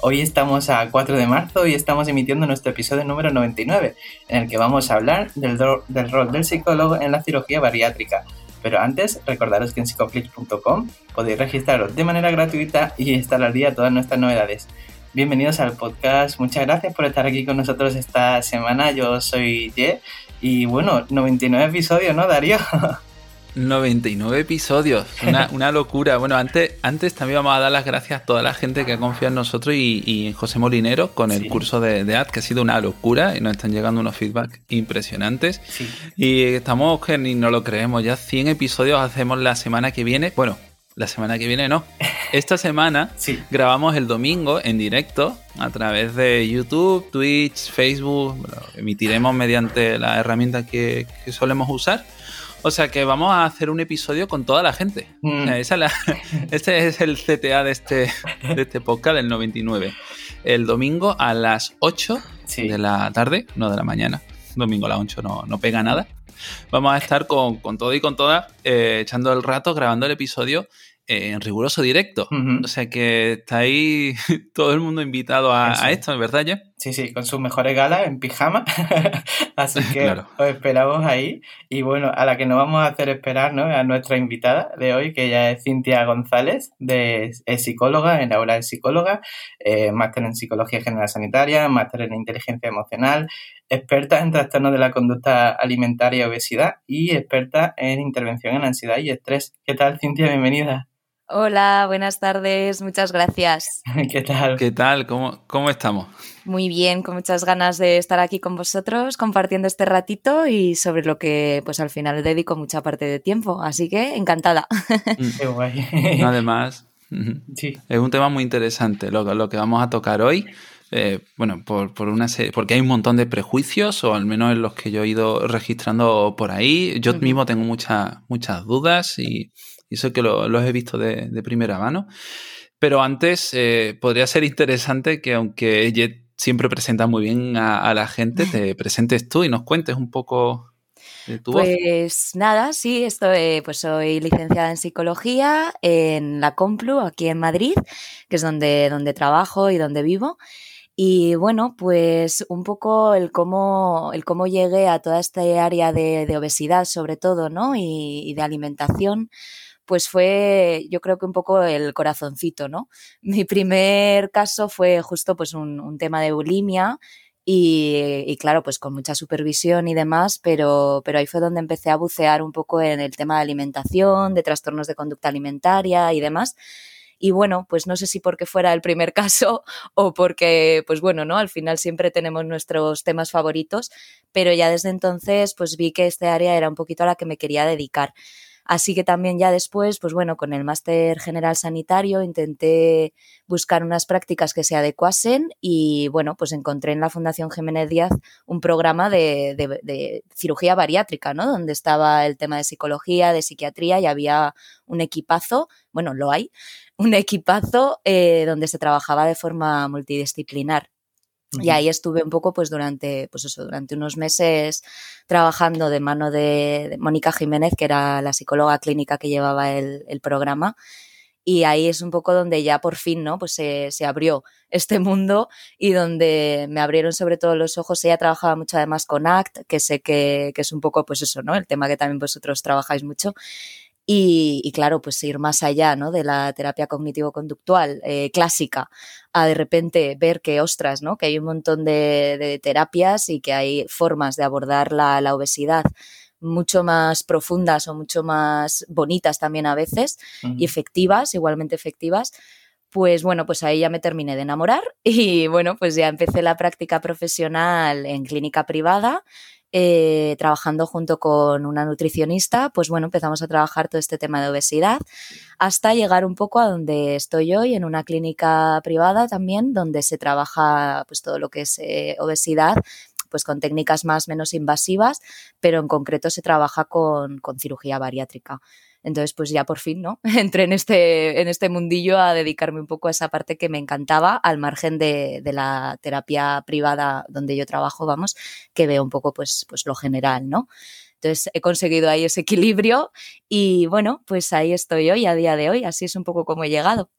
Hoy estamos a 4 de marzo y estamos emitiendo nuestro episodio número 99, en el que vamos a hablar del, rol del psicólogo en la cirugía bariátrica. Pero antes, recordaros que en psicoflix.com podéis registraros de manera gratuita y estar al día todas nuestras novedades. Bienvenidos al podcast, muchas gracias por estar aquí con nosotros esta semana. Yo soy Ye y bueno, 99 episodios, ¿no, Darío? 99 episodios, una, locura. Bueno, antes, antes también vamos a dar las gracias a toda la gente que ha confiado en nosotros y, en José Molinero con el curso de, de, AD, que ha sido una locura y nos están llegando unos feedback impresionantes. Y estamos que ni no lo creemos, ya 100 episodios hacemos la semana que viene. Bueno, la semana que viene no. Esta semana grabamos el domingo en directo a través de YouTube, Twitch, Facebook. emitiremos mediante la herramienta que solemos usar. O sea que vamos a hacer un episodio con toda la gente. Mm. este es el CTA de este, de este podcast del 99. El domingo a las 8 de la tarde, no de la mañana. Domingo a las 8 no, no pega nada. Vamos a estar con, todo y con todas, eh, echando el rato, grabando el episodio en riguroso directo. O sea que está ahí todo el mundo invitado a, a esto, ¿verdad, ya? Sí, sí, con sus mejores galas en pijama. Así que os esperamos ahí. Y bueno, a la que nos vamos a hacer esperar, ¿no? A nuestra invitada de hoy, que ella es Cintia González, de, es psicóloga, en la hora de psicóloga, eh, máster en psicología general sanitaria, máster en inteligencia emocional, experta en trastornos de la conducta alimentaria y obesidad y experta en intervención en ansiedad y estrés. ¿Qué tal, Cintia? Bienvenida. Hola, buenas tardes, muchas gracias. ¿Qué tal? ¿Qué tal? ¿Cómo, cómo estamos? Muy bien, con muchas ganas de estar aquí con vosotros compartiendo este ratito y sobre lo que pues al final dedico mucha parte de tiempo, así que encantada. Mm. Qué guay. Además, sí. es un tema muy interesante lo, lo que vamos a tocar hoy. Eh, bueno, por, por, una serie, porque hay un montón de prejuicios, o al menos en los que yo he ido registrando por ahí. Yo mismo tengo muchas muchas dudas y, y eso que lo, los he visto de, de, primera mano. Pero antes eh, podría ser interesante que aunque Jet siempre presenta muy bien a, la gente, te presentes tú y nos cuentes un poco de tu Pues nada, sí, estoy, pues soy licenciada en psicología en la Complu, aquí en Madrid, que es donde, donde trabajo y donde vivo. Y bueno, pues un poco el cómo, el cómo llegué a toda esta área de, de obesidad, sobre todo, ¿no? Y, y de alimentación pues fue yo creo que un poco el corazoncito, ¿no? Mi primer caso fue justo pues un, tema de bulimia y, claro, pues con mucha supervisión y demás, pero, pero ahí fue donde empecé a bucear un poco en el tema de alimentación, de trastornos de conducta alimentaria y demás. Y bueno, pues no sé si porque fuera el primer caso o porque, pues bueno, ¿no? Al final siempre tenemos nuestros temas favoritos, pero ya desde entonces pues vi que este área era un poquito a la que me quería dedicar. Así que también ya después, pues bueno, con el máster general sanitario intenté buscar unas prácticas que se adecuasen y bueno, pues encontré en la Fundación Jiménez Díaz un programa de, cirugía bariátrica, ¿no? Donde estaba el tema de psicología, de psiquiatría y había un equipazo, bueno, lo hay, un equipazo eh, donde se trabajaba de forma multidisciplinar. Y ahí estuve un poco, pues durante, pues eso, durante unos meses trabajando de mano de, Mónica Jiménez, que era la psicóloga clínica que llevaba el, el, programa. Y ahí es un poco donde ya por fin, ¿no? Pues se, se, abrió este mundo y donde me abrieron sobre todo los ojos. Ella trabajaba mucho además con ACT, que sé que, que es un poco, pues eso, ¿no? El tema que también vosotros trabajáis mucho. Y, claro, pues ir más allá ¿no? de la terapia cognitivo-conductual eh, clásica a de repente ver que, ostras, ¿no? que hay un montón de, terapias y que hay formas de abordar la, obesidad mucho más profundas o mucho más bonitas también a veces y efectivas, igualmente efectivas, pues bueno, pues ahí ya me terminé de enamorar y bueno, pues ya empecé la práctica profesional en clínica privada eh, trabajando junto con una nutricionista, pues bueno, empezamos a trabajar todo este tema de obesidad hasta llegar un poco a donde estoy hoy, en una clínica privada también, donde se trabaja pues todo lo que es eh, obesidad pues con técnicas más menos invasivas, pero en concreto se trabaja con, con cirugía bariátrica. Entonces, pues ya por fin, ¿no? Entré en este, en este mundillo a dedicarme un poco a esa parte que me encantaba, al margen de, de la terapia privada donde yo trabajo, vamos, que veo un poco pues, pues lo general, ¿no? Entonces he conseguido ahí ese equilibrio y bueno, pues ahí estoy hoy a día de hoy, así es un poco como he llegado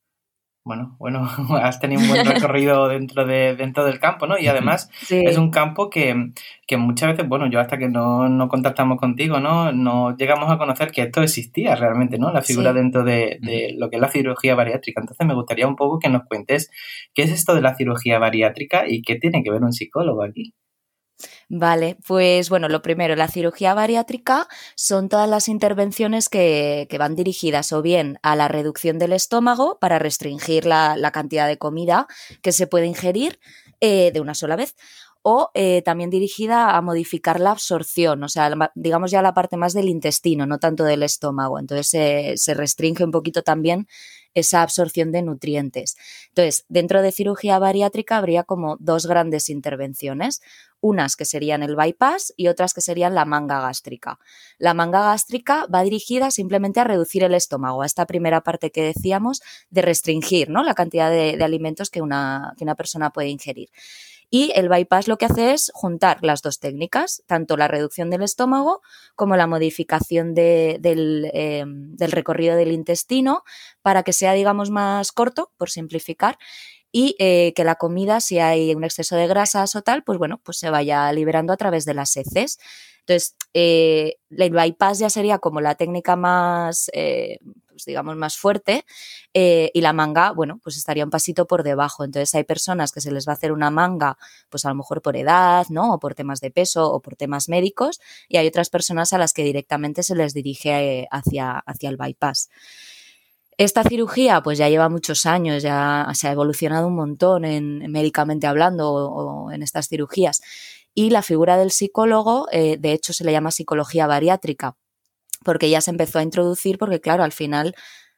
bueno, bueno, has tenido un buen recorrido dentro, de, dentro del campo, ¿no? Y además es un campo que, que, muchas veces, bueno, yo hasta que no, no, contactamos contigo, ¿no? No llegamos a conocer que esto existía realmente, ¿no? La figura dentro de, de, lo que es la cirugía bariátrica. Entonces me gustaría un poco que nos cuentes qué es esto de la cirugía bariátrica y qué tiene que ver un psicólogo aquí. Vale, pues bueno, lo primero, la cirugía bariátrica son todas las intervenciones que, van dirigidas o bien a la reducción del estómago para restringir la, cantidad de comida que se puede ingerir eh, de una sola vez o eh, también dirigida a modificar la absorción, o sea, digamos ya la parte más del intestino, no tanto del estómago. Entonces se restringe un poquito también esa absorción de nutrientes. Entonces, dentro de cirugía bariátrica habría como dos grandes intervenciones, unas que serían el bypass y otras que serían la manga gástrica. La manga gástrica va dirigida simplemente a reducir el estómago, a esta primera parte que decíamos de restringir ¿no? la cantidad de, alimentos que una, que una persona puede ingerir. Y el bypass lo que hace es juntar las dos técnicas, tanto la reducción del estómago como la modificación del, em, del recorrido del intestino para que sea, digamos, más corto, por simplificar, y eh, que la comida, si hay un exceso de grasas o tal, pues bueno, pues se vaya liberando a través de las heces. Entonces, eh, el bypass ya sería como la técnica más, eh, pues digamos, más fuerte eh, y la manga, bueno, pues estaría un pasito por debajo. Entonces, hay personas que se les va a hacer una manga, pues a lo mejor por edad, ¿no? O por temas de peso o por temas médicos y hay otras personas a las que directamente se les dirige hacia, hacia el bypass. Esta cirugía pues ya lleva muchos años, ya se ha evolucionado un montón en, médicamente hablando o en estas cirugías y la figura del psicólogo, eh, de hecho, se le llama psicología bariátrica, porque ya se empezó a introducir porque, claro, al final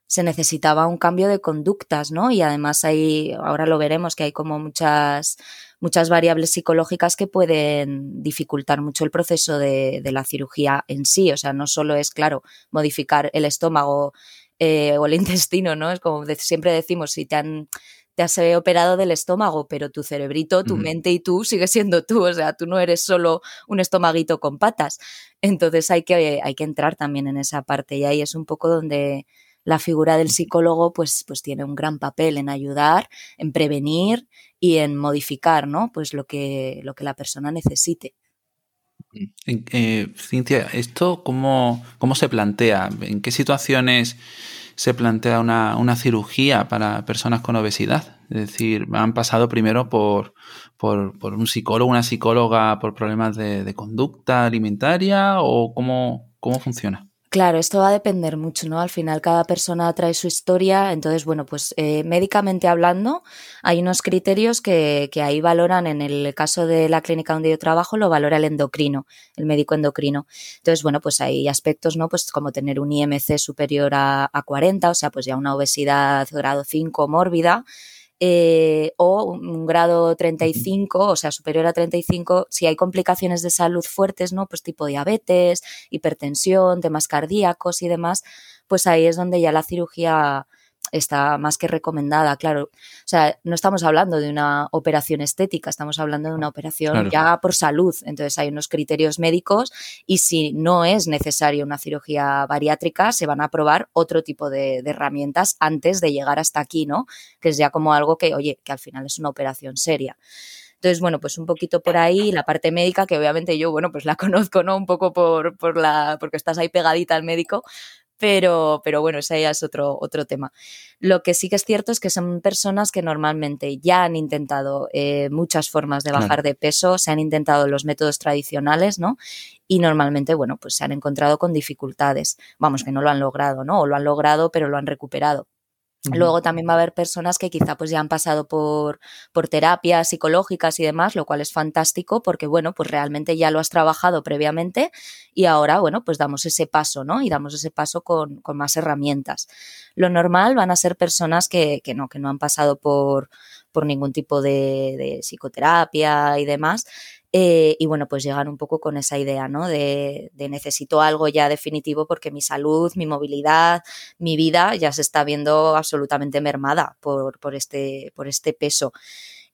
se necesitaba un cambio de conductas, ¿no? Y además hay, ahora lo veremos, que hay como muchas, muchas variables psicológicas que pueden dificultar mucho el proceso de, la cirugía en sí. O sea, no solo es, claro, modificar el estómago eh, o el intestino, ¿no? Es como siempre decimos, si te han te has operado del estómago, pero tu cerebrito, tu mente y tú sigues siendo tú, o sea, tú no eres solo un estomaguito con patas. Entonces hay que, hay que entrar también en esa parte y ahí es un poco donde la figura del psicólogo pues, pues tiene un gran papel en ayudar, en prevenir y en modificar, ¿no? Pues lo que, lo que la persona necesite. Eh, Cintia, ¿esto cómo, cómo se plantea? ¿En qué situaciones se plantea una, una cirugía para personas con obesidad. Es decir, han pasado primero por, por, por un psicólogo, una psicóloga por problemas de, de conducta alimentaria o cómo, cómo funciona. Claro, esto va a depender mucho, ¿no? Al final cada persona trae su historia, entonces, bueno, pues eh, médicamente hablando, hay unos criterios que, que, ahí valoran, en el caso de la clínica donde yo trabajo, lo valora el endocrino, el médico endocrino. Entonces, bueno, pues hay aspectos, ¿no? Pues como tener un IMC superior a, a 40, o sea, pues ya una obesidad grado 5 mórbida, eh, o un grado 35, o sea, superior a 35, si hay complicaciones de salud fuertes, ¿no? Pues tipo diabetes, hipertensión, temas cardíacos y demás, pues ahí es donde ya la cirugía está más que recomendada, claro. O sea, no estamos hablando de una operación estética, estamos hablando de una operación ya por salud. Entonces hay unos criterios médicos y si no es necesaria una cirugía bariátrica, se van a probar otro tipo de, de, herramientas antes de llegar hasta aquí, ¿no? Que es ya como algo que, oye, que al final es una operación seria. Entonces, bueno, pues un poquito por ahí, la parte médica, que obviamente yo, bueno, pues la conozco, ¿no? Un poco por, por la, porque estás ahí pegadita al médico, pero, pero bueno, ese ya es otro, otro tema. Lo que sí que es cierto es que son personas que normalmente ya han intentado eh, muchas formas de bajar de peso, se han intentado los métodos tradicionales, ¿no? Y normalmente, bueno, pues se han encontrado con dificultades. Vamos, que no lo han logrado, ¿no? O lo han logrado, pero lo han recuperado. Luego también va a haber personas que quizá pues ya han pasado por, por terapias psicológicas y demás, lo cual es fantástico porque, bueno, pues realmente ya lo has trabajado previamente y ahora, bueno, pues damos ese paso, ¿no? Y damos ese paso con, con más herramientas. Lo normal van a ser personas que, que no, que no han pasado por, por ningún tipo de, de psicoterapia y demás eh, y bueno, pues llegan un poco con esa idea, ¿no? De, de, necesito algo ya definitivo porque mi salud, mi movilidad, mi vida ya se está viendo absolutamente mermada por, por, este, por este peso.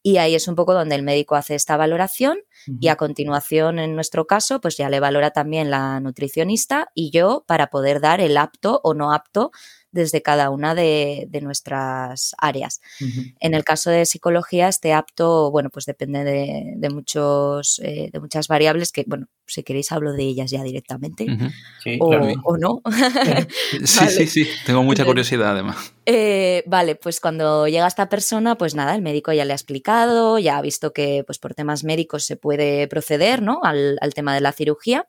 Y ahí es un poco donde el médico hace esta valoración uh -huh. y a continuación, en nuestro caso, pues ya le valora también la nutricionista y yo para poder dar el apto o no apto desde cada una de, de nuestras áreas. Uh -huh. En el caso de psicología, este apto, bueno, pues depende de, de muchos, eh, de muchas variables que, bueno, si queréis hablo de ellas ya directamente uh -huh. sí, o, claro. o, no. sí, vale. sí, sí, tengo mucha curiosidad además. Eh, vale, pues cuando llega esta persona, pues nada, el médico ya le ha explicado, ya ha visto que pues por temas médicos se puede proceder, ¿no? Al, al tema de la cirugía.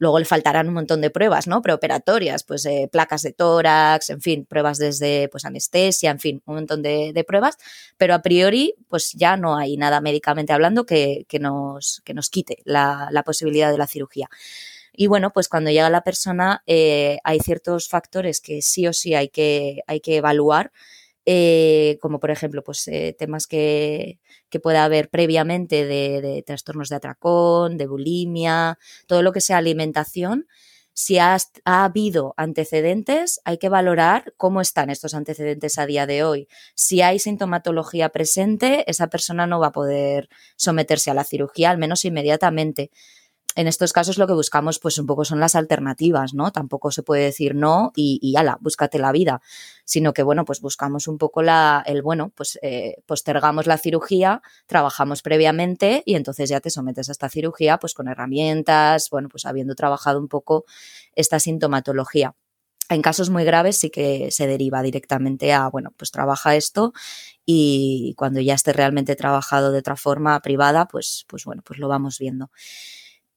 Luego le faltarán un montón de pruebas, ¿no? Preoperatorias, pues eh, placas de tórax, en fin, pruebas desde pues anestesia, en fin, un montón de, pruebas, pero a priori pues ya no hay nada médicamente hablando que, que, nos, que nos quite la, la posibilidad de la cirugía. Y bueno, pues cuando llega la persona eh, hay ciertos factores que sí o sí hay que, hay que evaluar eh, como por ejemplo pues, eh, temas que, que, pueda haber previamente de, de, trastornos de atracón, de bulimia, todo lo que sea alimentación. Si ha, ha, habido antecedentes, hay que valorar cómo están estos antecedentes a día de hoy. Si hay sintomatología presente, esa persona no va a poder someterse a la cirugía, al menos inmediatamente en estos casos lo que buscamos pues un poco son las alternativas, ¿no? Tampoco se puede decir no y, y ala, búscate la vida, sino que bueno, pues buscamos un poco la, el bueno, pues eh, postergamos la cirugía, trabajamos previamente y entonces ya te sometes a esta cirugía pues con herramientas, bueno, pues habiendo trabajado un poco esta sintomatología. En casos muy graves sí que se deriva directamente a, bueno, pues trabaja esto y cuando ya esté realmente trabajado de otra forma privada, pues, pues bueno, pues lo vamos viendo.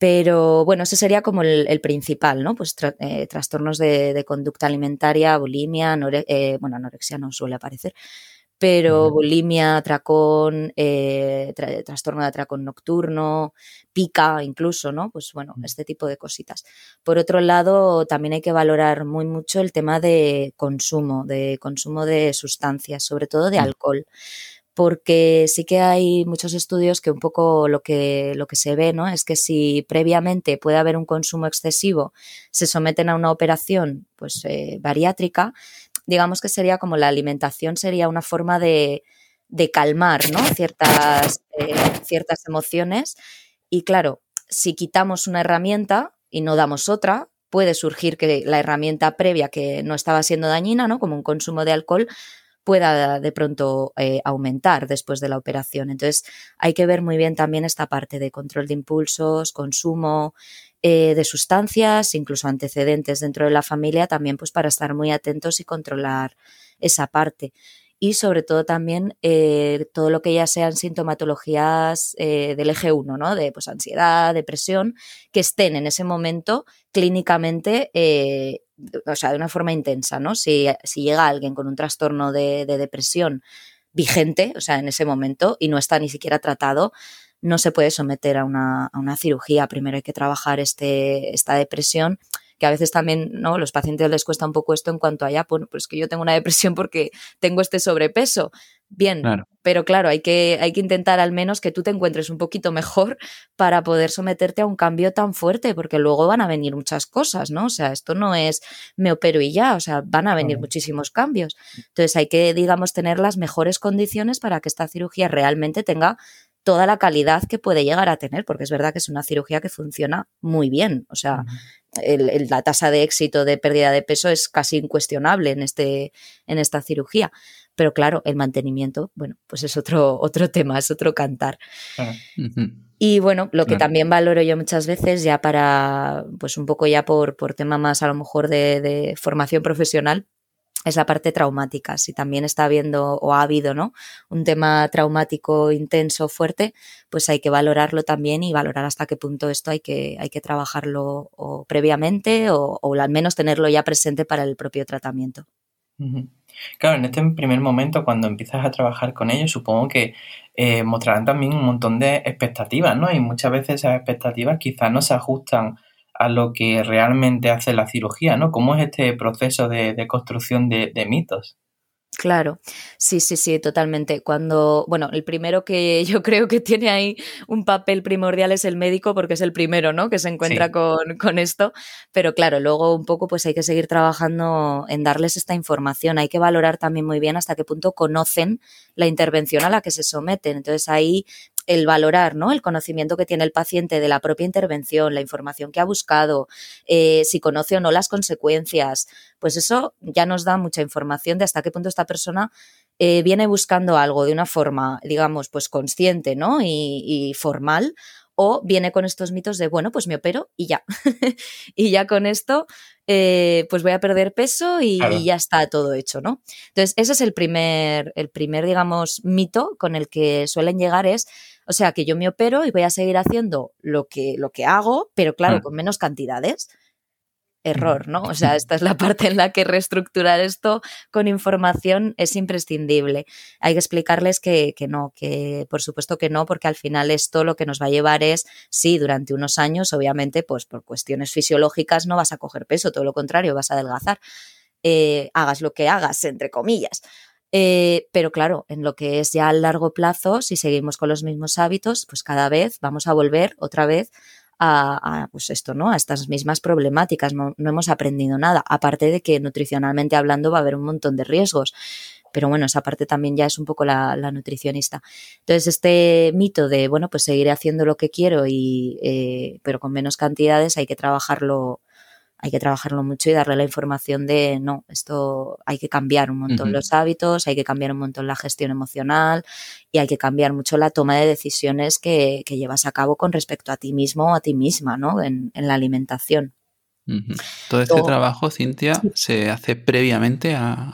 Pero bueno, ese sería como el, el principal, ¿no? Pues tra eh, trastornos de, de, conducta alimentaria, bulimia, eh, bueno, anorexia no suele aparecer, pero bulimia, atracón, eh, tra trastorno de atracón nocturno, pica incluso, ¿no? Pues bueno, este tipo de cositas. Por otro lado, también hay que valorar muy mucho el tema de consumo, de consumo de sustancias, sobre todo de alcohol porque sí que hay muchos estudios que un poco lo que, lo que se ve, ¿no? Es que si previamente puede haber un consumo excesivo, se someten a una operación, pues, eh, bariátrica, digamos que sería como la alimentación sería una forma de, de calmar, ¿no? Ciertas, eh, ciertas emociones. Y claro, si quitamos una herramienta y no damos otra, puede surgir que la herramienta previa que no estaba siendo dañina, ¿no? Como un consumo de alcohol, pueda de pronto eh, aumentar después de la operación. Entonces, hay que ver muy bien también esta parte de control de impulsos, consumo eh, de sustancias, incluso antecedentes dentro de la familia, también pues para estar muy atentos y controlar esa parte y sobre todo también eh, todo lo que ya sean sintomatologías del eje 1, ¿no? De pues, ansiedad, depresión, que estén en ese momento clínicamente, o sea, de una forma intensa, ¿no? Si, si llega alguien con un trastorno de, de, depresión vigente, o sea, en ese momento, y no está ni siquiera tratado, no se puede someter a una, a una cirugía. Primero hay que trabajar este, esta depresión que a veces también, ¿no? Los pacientes les cuesta un poco esto en cuanto a ya, bueno, pues que yo tengo una depresión porque tengo este sobrepeso. Bien, claro. pero claro, hay que, hay que intentar al menos que tú te encuentres un poquito mejor para poder someterte a un cambio tan fuerte, porque luego van a venir muchas cosas, ¿no? O sea, esto no es me opero y ya, o sea, van a venir muchísimos cambios. Entonces hay que, digamos, tener las mejores condiciones para que esta cirugía realmente tenga toda la calidad que puede llegar a tener, porque es verdad que es una cirugía que funciona muy bien. O sea, el, la tasa de éxito de pérdida de peso es casi incuestionable en, este, en esta cirugía. Pero claro, el mantenimiento, bueno, pues es otro, otro tema, es otro cantar. Uh -huh. Y bueno, lo que también valoro yo muchas veces, ya para, pues un poco ya por, por tema más a lo mejor de, de formación profesional, es la parte traumática. Si también está habiendo o ha habido ¿no? un tema traumático intenso, fuerte, pues hay que valorarlo también y valorar hasta qué punto esto hay que, hay que trabajarlo o previamente o, o al menos tenerlo ya presente para el propio tratamiento. Claro, en este primer momento, cuando empiezas a trabajar con ellos, supongo que eh, mostrarán también un montón de expectativas, ¿no? Y muchas veces esas expectativas quizás no se ajustan a lo que realmente hace la cirugía, ¿no? ¿Cómo es este proceso de, construcción de, mitos? Claro, sí, sí, sí, totalmente. Cuando, bueno, el primero que yo creo que tiene ahí un papel primordial es el médico, porque es el primero, ¿no? Que se encuentra con, con, esto. Pero claro, luego un poco pues hay que seguir trabajando en darles esta información. Hay que valorar también muy bien hasta qué punto conocen la intervención a la que se someten. Entonces ahí el valorar ¿no? el conocimiento que tiene el paciente de la propia intervención, la información que ha buscado, eh, si conoce o no las consecuencias, pues eso ya nos da mucha información de hasta qué punto esta persona eh, viene buscando algo de una forma, digamos, pues consciente ¿no? y formal o viene con estos mitos de, bueno, pues me opero y ya. y ya con esto, eh, pues voy a perder peso y, ya está todo hecho, ¿no? Entonces, ese es el primer, el primer, digamos, mito con el que suelen llegar es, o sea, que yo me opero y voy a seguir haciendo lo que, lo que hago, pero claro, mm. con menos cantidades error, ¿no? O sea, esta es la parte en la que reestructurar esto con información es imprescindible. Hay que explicarles que, no, que por supuesto que no, porque al final esto lo que nos va a llevar es, sí, durante unos años, obviamente, pues por cuestiones fisiológicas no vas a coger peso, todo lo contrario, vas a adelgazar. Eh, hagas lo que hagas, entre comillas. Eh, pero claro, en lo que es ya a largo plazo, si seguimos con los mismos hábitos, pues cada vez vamos a volver otra vez a, pues esto, ¿no? A estas mismas problemáticas. No, hemos aprendido nada. Aparte de que nutricionalmente hablando va a haber un montón de riesgos. Pero bueno, esa parte también ya es un poco la, nutricionista. Entonces, este mito de, bueno, pues seguiré haciendo lo que quiero y, eh, pero con menos cantidades hay que trabajarlo, hay que trabajarlo mucho y darle la información de, no, esto hay que cambiar un montón los hábitos, hay que cambiar un montón la gestión emocional y hay que cambiar mucho la toma de decisiones que, llevas a cabo con respecto a ti mismo o a ti misma, ¿no? En, la alimentación. Todo este trabajo, Cintia, se hace previamente a,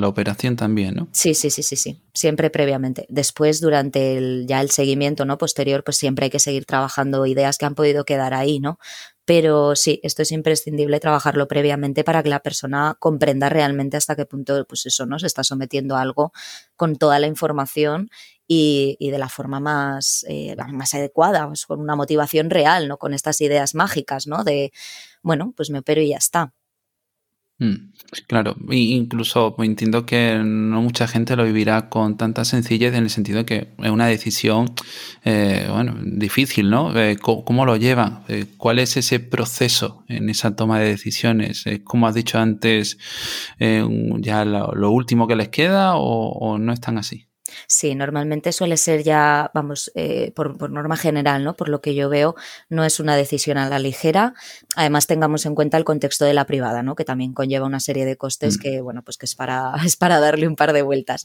la, operación también, ¿no? Sí, sí, sí, sí, sí, siempre previamente. Después, durante el, ya el seguimiento no posterior, pues siempre hay que seguir trabajando ideas que han podido quedar ahí, ¿no? Pero sí, esto es imprescindible trabajarlo previamente para que la persona comprenda realmente hasta qué punto, pues eso, ¿no? Se está sometiendo a algo con toda la información y, de la forma más, eh, más adecuada, pues con una motivación real, ¿no? Con estas ideas mágicas, ¿no? De, bueno, pues me opero y ya está. Mm, claro, incluso entiendo que no mucha gente lo vivirá con tanta sencillez en el sentido de que es una decisión, eh, bueno, difícil, ¿no? Eh, ¿Cómo lo llevan? Eh, ¿Cuál es ese proceso en esa toma de decisiones? ¿Como has dicho antes, ya lo, último que les queda o no están así? Sí, normalmente suele ser ya, vamos, eh, por, norma general, ¿no? Por lo que yo veo, no es una decisión a la ligera. Además, tengamos en cuenta el contexto de la privada, ¿no? Que también conlleva una serie de costes mm. que, bueno, pues que es para, es para darle un par de vueltas.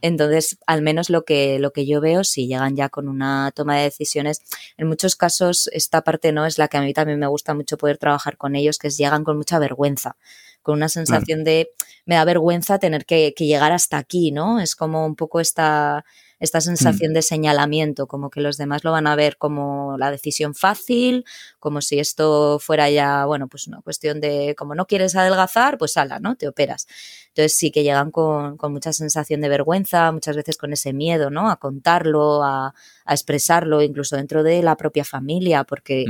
Entonces, al menos lo que, lo que yo veo, si llegan ya con una toma de decisiones, en muchos casos esta parte no es la que a mí también me gusta mucho poder trabajar con ellos, que es llegan con mucha vergüenza con una sensación de me da vergüenza tener que, que, llegar hasta aquí, ¿no? Es como un poco esta, esta mm. sensación de señalamiento, como que los demás lo van a ver como la decisión fácil, como si esto fuera ya, bueno, pues una cuestión de como no quieres adelgazar, pues ala, ¿no? Te operas. Entonces sí que llegan con, mucha sensación de vergüenza, muchas veces con ese miedo, ¿no? A contarlo, a, expresarlo, incluso dentro de la propia familia, porque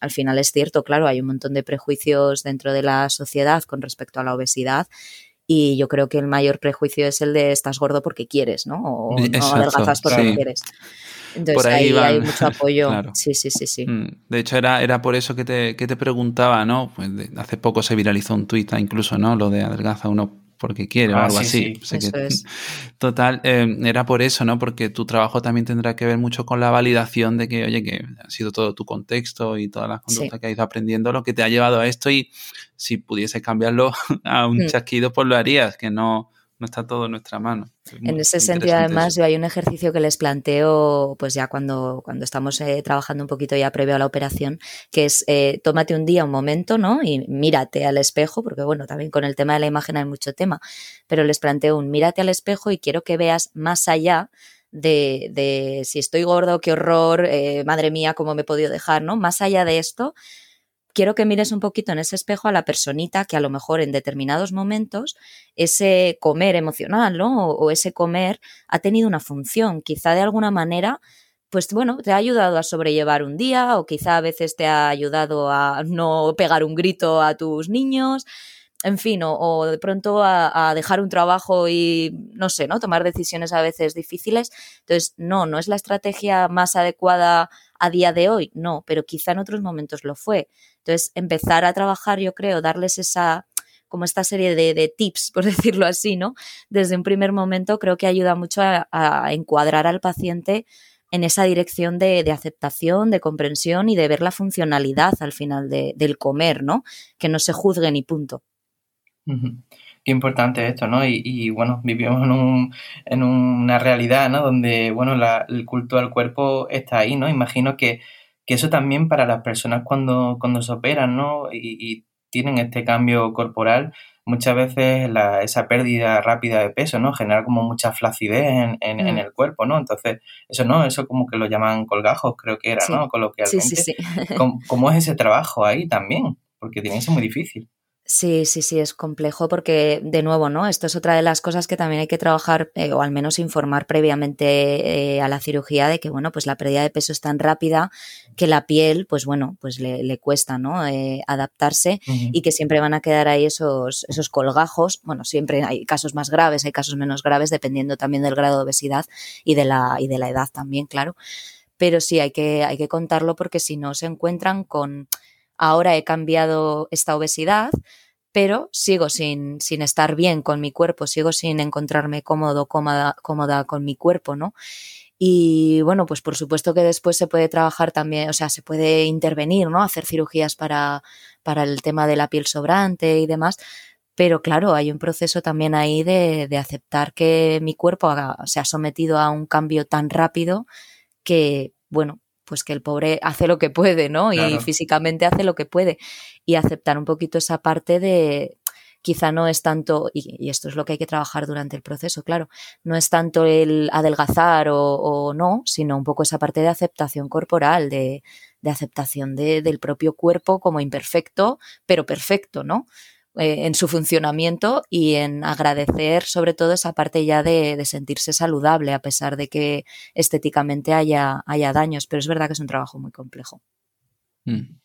al final es cierto, claro, hay un montón de prejuicios dentro de la sociedad con respecto a la obesidad y yo creo que el mayor prejuicio es el de estás gordo porque quieres, ¿no? O no adelgazas porque quieres. Entonces ahí, hay mucho apoyo. Sí, sí, sí, sí. Mm, de hecho, era, era por eso que te, que te preguntaba, ¿no? Pues hace poco se viralizó un tuit incluso, ¿no? Lo de adelgaza uno porque quiere o ah, algo así. Total, em, era por eso, ¿no? Porque tu trabajo también tendrá que ver mucho con la validación de que, oye, que ha sido todo tu contexto y todas las conductas que has ido aprendiendo lo que te ha llevado a esto y si pudiese cambiarlo a un mm. chasquido, pues lo harías, que no, no está todo en nuestra mano. En ese sentido, además, yo hay un ejercicio que les planteo, pues ya cuando, cuando estamos eh, trabajando un poquito ya previo a la operación, que es eh, tómate un día, un momento, ¿no? Y mírate al espejo, porque bueno, también con el tema de la imagen hay mucho tema, pero les planteo un mírate al espejo y quiero que veas más allá de, de si estoy gordo, qué horror, eh, madre mía, cómo me he podido dejar, ¿no? Más allá de esto, quiero que mires un poquito en ese espejo a la personita que a lo mejor en determinados momentos ese comer emocional ¿no? o, ese comer ha tenido una función. Quizá de alguna manera pues bueno, te ha ayudado a sobrellevar un día o quizá a veces te ha ayudado a no pegar un grito a tus niños, en fin, o, de pronto a, a, dejar un trabajo y, no sé, ¿no? Tomar decisiones a veces difíciles. Entonces, no, no es la estrategia más adecuada a día de hoy, no, pero quizá en otros momentos lo fue. Entonces, empezar a trabajar, yo creo, darles esa como esta serie de, tips, por decirlo así, ¿no? Desde un primer momento creo que ayuda mucho a, encuadrar al paciente en esa dirección de, aceptación, de comprensión y de ver la funcionalidad al final del comer, ¿no? Que no se juzgue ni punto. Qué importante esto, ¿no? Y, bueno, vivimos en, un, en una realidad, ¿no? Donde, bueno, el culto al cuerpo está ahí, ¿no? Imagino que, eso también para las personas cuando, cuando se operan, ¿no? Y, tienen este cambio corporal, muchas veces esa pérdida rápida de peso, ¿no? Genera como mucha flacidez en, en, mm. el cuerpo, ¿no? Entonces, eso no, eso como que lo llaman colgajos, creo que era, ¿no? Coloquialmente. Sí, sí, sí. ¿Cómo, ¿Cómo, es ese trabajo ahí también? Porque tiene que ser muy difícil. Sí, sí, sí, es complejo porque, de nuevo, ¿no? Esto es otra de las cosas que también hay que trabajar eh, o al menos informar previamente eh, a la cirugía de que, bueno, pues la pérdida de peso es tan rápida que la piel, pues bueno, pues le, cuesta, ¿no? Eh, adaptarse y que siempre van a quedar ahí esos, esos colgajos. Bueno, siempre hay casos más graves, hay casos menos graves, dependiendo también del grado de obesidad y de la, y de la edad también, claro. Pero sí, hay que, hay que contarlo porque si no se encuentran con ahora he cambiado esta obesidad, pero sigo sin, sin estar bien con mi cuerpo, sigo sin encontrarme cómodo, cómoda, cómoda con mi cuerpo, ¿no? Y bueno, pues por supuesto que después se puede trabajar también, o sea, se puede intervenir, ¿no? Hacer cirugías para, para el tema de la piel sobrante y demás. Pero claro, hay un proceso también ahí de, de aceptar que mi cuerpo se ha sometido a un cambio tan rápido que, bueno, pues que el pobre hace lo que puede, ¿no? Y físicamente hace lo que puede. Y aceptar un poquito esa parte de, quizá no es tanto, y, esto es lo que hay que trabajar durante el proceso, claro, no es tanto el adelgazar o, no, sino un poco esa parte de aceptación corporal, de, de aceptación de, del propio cuerpo como imperfecto, pero perfecto, ¿no? Eh, en su funcionamiento y en agradecer sobre todo esa parte ya de, sentirse saludable a pesar de que estéticamente haya, haya daños, pero es verdad que es un trabajo muy complejo. Mm.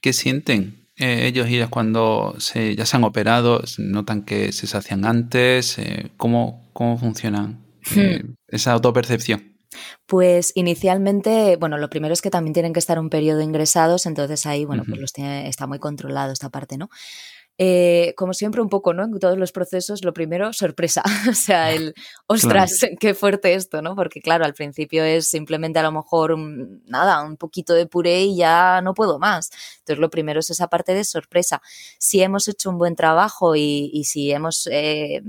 ¿Qué sienten eh, ellos y ellas cuando se, ya se han operado? ¿Notan que se sacian antes? Eh, ¿cómo, ¿Cómo funcionan hmm. esa autopercepción? Pues inicialmente, bueno, lo primero es que también tienen que estar un periodo ingresados, entonces ahí, bueno, pues los tiene, está muy controlado esta parte, ¿no? Eh, como siempre, un poco, ¿no? En todos los procesos, lo primero, sorpresa. o sea, el, ostras, qué fuerte esto, ¿no? Porque claro, al principio es simplemente a lo mejor, nada, un poquito de puré y ya no puedo más. Entonces, lo primero es esa parte de sorpresa. Si hemos hecho un buen trabajo y, si hemos eh,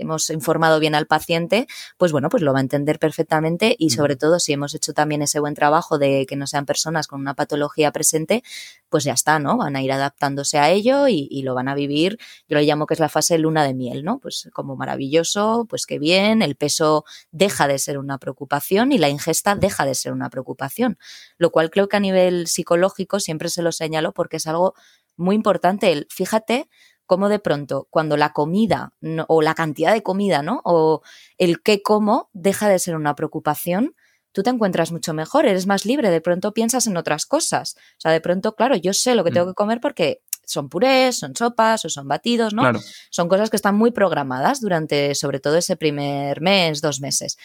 hemos informado bien al paciente, pues bueno, pues lo va a entender perfectamente y sobre todo si hemos hecho también ese buen trabajo de que no sean personas con una patología presente, pues ya está, ¿no? Van a ir adaptándose a ello y, lo van a vivir. Yo lo llamo que es la fase luna de miel, ¿no? Pues como maravilloso, pues qué bien, el peso deja de ser una preocupación y la ingesta deja de ser una preocupación, lo cual creo que a nivel psicológico siempre se lo señalo porque es algo muy importante. El, fíjate cómo de pronto cuando la comida o la cantidad de comida, ¿no? O el qué como deja de ser una preocupación, tú te encuentras mucho mejor, eres más libre, de pronto piensas en otras cosas. O sea, de pronto, claro, yo sé lo que tengo mm. que comer porque son purés, son sopas o son batidos, ¿no? Son cosas que están muy programadas durante, sobre todo, ese primer mes, dos meses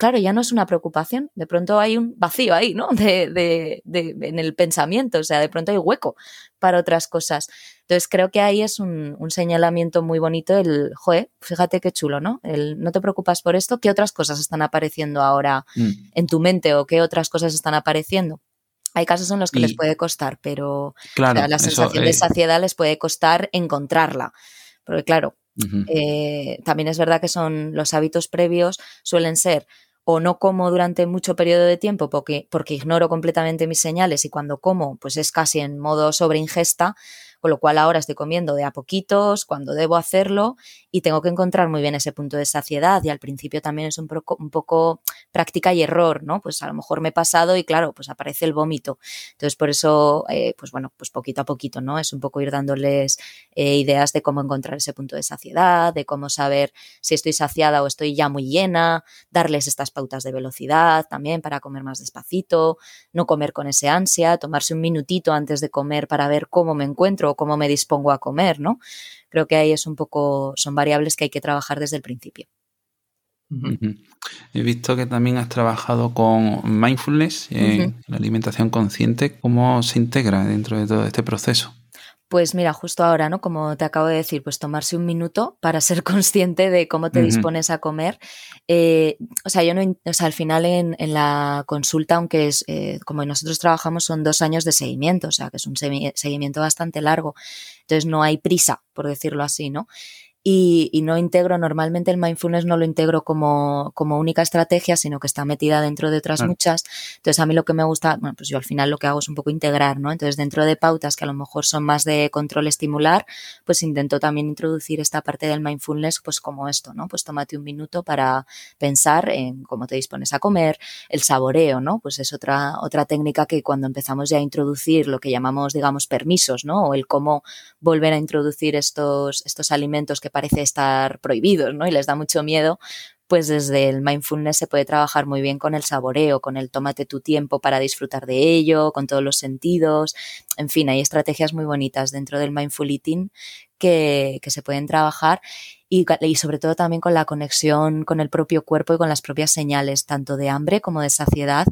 claro, ya no es una preocupación, de pronto hay un vacío ahí, ¿no? De, de, de, en el pensamiento, o sea, de pronto hay hueco para otras cosas. Entonces creo que ahí es un, un señalamiento muy bonito el, joe, fíjate qué chulo, ¿no? El no te preocupas por esto, ¿qué otras cosas están apareciendo ahora mm. en tu mente o qué otras cosas están apareciendo? Hay casos en los que les puede costar, pero la sensación de saciedad les puede costar encontrarla. Porque claro, eh, también es verdad que son los hábitos previos suelen ser o no como durante mucho periodo de tiempo porque, porque ignoro completamente mis señales y cuando como pues es casi en modo sobreingesta con lo cual ahora estoy comiendo de a poquitos, cuando debo hacerlo, y tengo que encontrar muy bien ese punto de saciedad. Y al principio también es un poco, un poco práctica y error, ¿no? Pues a lo mejor me he pasado y claro, pues aparece el vómito. Entonces, por eso, eh, pues bueno, pues poquito a poquito, ¿no? Es un poco ir dándoles eh, ideas de cómo encontrar ese punto de saciedad, de cómo saber si estoy saciada o estoy ya muy llena, darles estas pautas de velocidad también para comer más despacito, no comer con ese ansia, tomarse un minutito antes de comer para ver cómo me encuentro o cómo me dispongo a comer, ¿no? Creo que ahí es un poco, son variables que hay que trabajar desde el principio. He visto que también has trabajado con mindfulness, en la alimentación consciente. ¿Cómo se integra dentro de todo este proceso? Pues mira, justo ahora, ¿no? Como te acabo de decir, pues tomarse un minuto para ser consciente de cómo te dispones a comer. Eh, o sea, yo no, o sea, al final en, la consulta, aunque es eh, como nosotros trabajamos, son dos años de seguimiento, o sea, que es un seguimiento bastante largo. Entonces no hay prisa, por decirlo así, ¿no? Y, no integro, normalmente el mindfulness no lo integro como, como única estrategia, sino que está metida dentro de otras muchas. Entonces a mí lo que me gusta, bueno, pues yo al final lo que hago es un poco integrar, ¿no? Entonces dentro de pautas que a lo mejor son más de control estimular, pues intento también introducir esta parte del mindfulness, pues como esto, ¿no? Pues tómate un minuto para pensar en cómo te dispones a comer, el saboreo, ¿no? Pues es otra, otra técnica que cuando empezamos ya a introducir lo que llamamos, digamos, permisos, ¿no? O el cómo volver a introducir estos, estos alimentos que parece estar prohibidos, ¿no? Y les da mucho miedo, pues desde el mindfulness se puede trabajar muy bien con el saboreo, con el tómate tu tiempo para disfrutar de ello, con todos los sentidos. En fin, hay estrategias muy bonitas dentro del mindful eating que, se pueden trabajar y, y, sobre todo también con la conexión con el propio cuerpo y con las propias señales, tanto de hambre como de saciedad,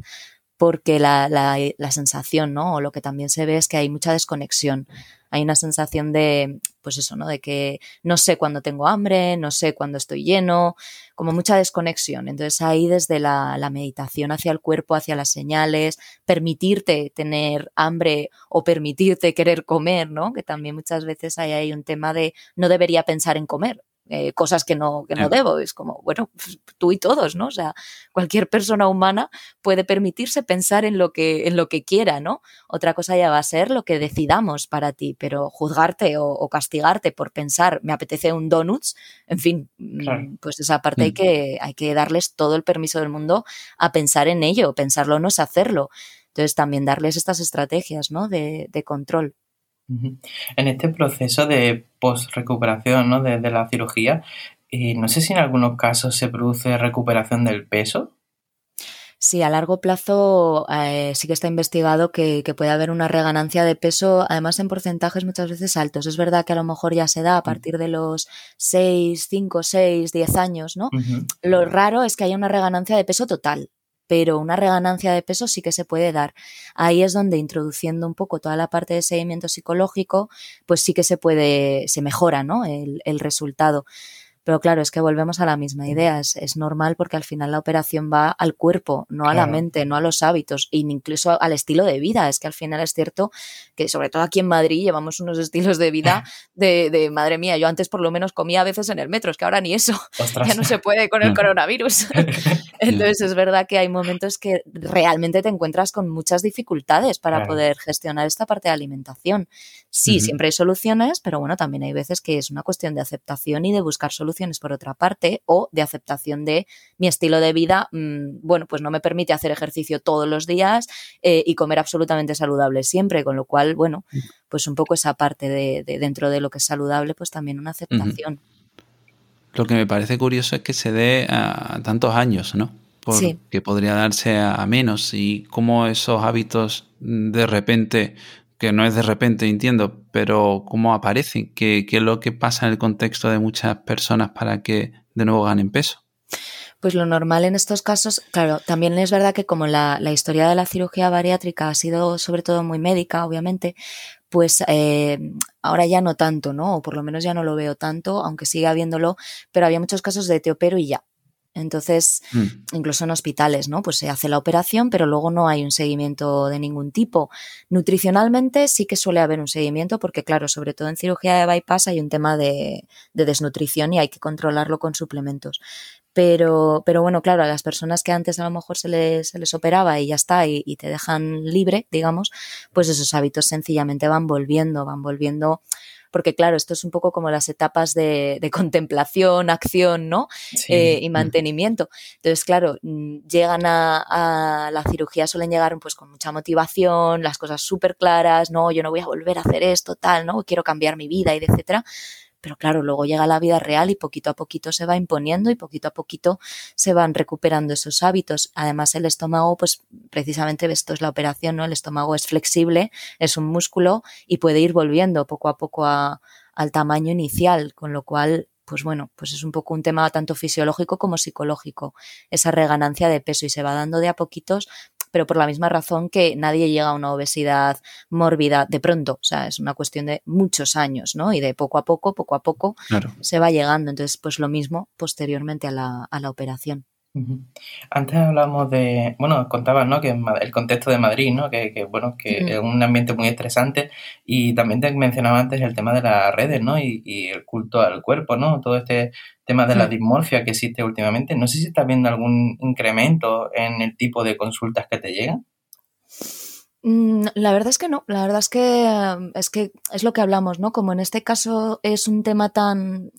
porque la, la, sensación, ¿no? O lo que también se ve es que hay mucha desconexión hay una sensación de, pues eso, ¿no? De que no sé cuándo tengo hambre, no sé cuándo estoy lleno, como mucha desconexión. Entonces ahí desde la, meditación hacia el cuerpo, hacia las señales, permitirte tener hambre o permitirte querer comer, ¿no? Que también muchas veces hay un tema de no debería pensar en comer, eh, cosas que no, que no debo. Es como, bueno, tú y todos, ¿no? O sea, cualquier persona humana puede permitirse pensar en lo que, en lo que quiera, ¿no? Otra cosa ya va a ser lo que decidamos para ti, pero juzgarte o, castigarte por pensar, me apetece un donuts, en fin, mm, pues esa parte hay, mm. que, hay que darles todo el permiso del mundo a pensar en ello. Pensarlo no es hacerlo. Entonces también darles estas estrategias, ¿no? De, de control. En este proceso de post-recuperación ¿no? de, la cirugía, eh, no sé si en algunos casos se produce recuperación del peso. Sí, a largo plazo eh, sí que está investigado que, puede haber una reganancia de peso, además en porcentajes muchas veces altos. Es verdad que a lo mejor ya se da a partir de los 6, 5, 6, 10 años, ¿no? Lo raro es que haya una reganancia de peso total pero una reganancia de peso sí que se puede dar. Ahí es donde introduciendo un poco toda la parte de seguimiento psicológico, pues sí que se puede, se mejora, ¿no? El, el resultado. Pero claro, es que volvemos a la misma idea. Es, normal porque al final la operación va al cuerpo, no a la mente, no a los hábitos, e incluso al estilo de vida. Es que al final es cierto que, sobre todo aquí en Madrid, llevamos unos estilos de vida de, madre mía. Yo antes por lo menos comía a veces en el metro, es que ahora ni eso. Ya no se puede con el coronavirus. Entonces es verdad que hay momentos que realmente te encuentras con muchas dificultades para poder gestionar esta parte de alimentación. Sí, siempre hay soluciones, pero bueno, también hay veces que es una cuestión de aceptación y de buscar soluciones por otra parte o de aceptación de mi estilo de vida, mm, bueno, pues no me permite hacer ejercicio todos los días eh, y comer absolutamente saludable siempre, con lo cual, bueno, pues un poco esa parte de, dentro de lo que es saludable, pues también una aceptación. Lo que me parece curioso es que se dé a tantos años, ¿no? Porque podría darse a menos y cómo esos hábitos de repente que no es de repente, entiendo, pero cómo aparecen, ¿Qué, es lo que pasa en el contexto de muchas personas para que de nuevo ganen peso. Pues lo normal en estos casos, claro, también es verdad que como la, historia de la cirugía bariátrica ha sido sobre todo muy médica, obviamente, pues eh, ahora ya no tanto, ¿no? O por lo menos ya no lo veo tanto, aunque sigue habiéndolo, pero había muchos casos de te opero y ya. Entonces, mm. incluso en hospitales, ¿no? Pues se hace la operación, pero luego no hay un seguimiento de ningún tipo. Nutricionalmente sí que suele haber un seguimiento, porque claro, sobre todo en cirugía de bypass hay un tema de, de desnutrición y hay que controlarlo con suplementos. Pero, pero bueno, claro, a las personas que antes a lo mejor se les, se les operaba y ya está, y, y, te dejan libre, digamos, pues esos hábitos sencillamente van volviendo, van volviendo porque claro, esto es un poco como las etapas de, de contemplación, acción, ¿no? Sí. Eh, y mantenimiento. Entonces, claro, mm, llegan a, a, la cirugía, suelen llegar pues con mucha motivación, las cosas súper claras, no, yo no voy a volver a hacer esto, tal, ¿no? Quiero cambiar mi vida y etcétera. Pero claro, luego llega la vida real y poquito a poquito se va imponiendo y poquito a poquito se van recuperando esos hábitos. Además, el estómago, pues precisamente esto es la operación, ¿no? El estómago es flexible, es un músculo y puede ir volviendo poco a poco al tamaño inicial, con lo cual pues bueno, pues es un poco un tema tanto fisiológico como psicológico, esa reganancia de peso y se va dando de a poquitos pero por la misma razón que nadie llega a una obesidad mórbida de pronto, o sea, es una cuestión de muchos años, ¿no? Y de poco a poco, poco a poco, claro. se va llegando. Entonces, pues lo mismo posteriormente a la, a la operación. Antes hablamos de, bueno, contabas, ¿no? Que el contexto de Madrid, ¿no? Que, que bueno, que es un ambiente muy estresante y también te mencionaba antes el tema de las redes, ¿no? Y, y el culto al cuerpo, ¿no? Todo este tema de la dismorfia que existe últimamente. No sé si estás viendo algún incremento en el tipo de consultas que te llegan. Mm, la verdad es que no, la verdad es que es que es lo que hablamos, ¿no? Como en este caso es un tema tan,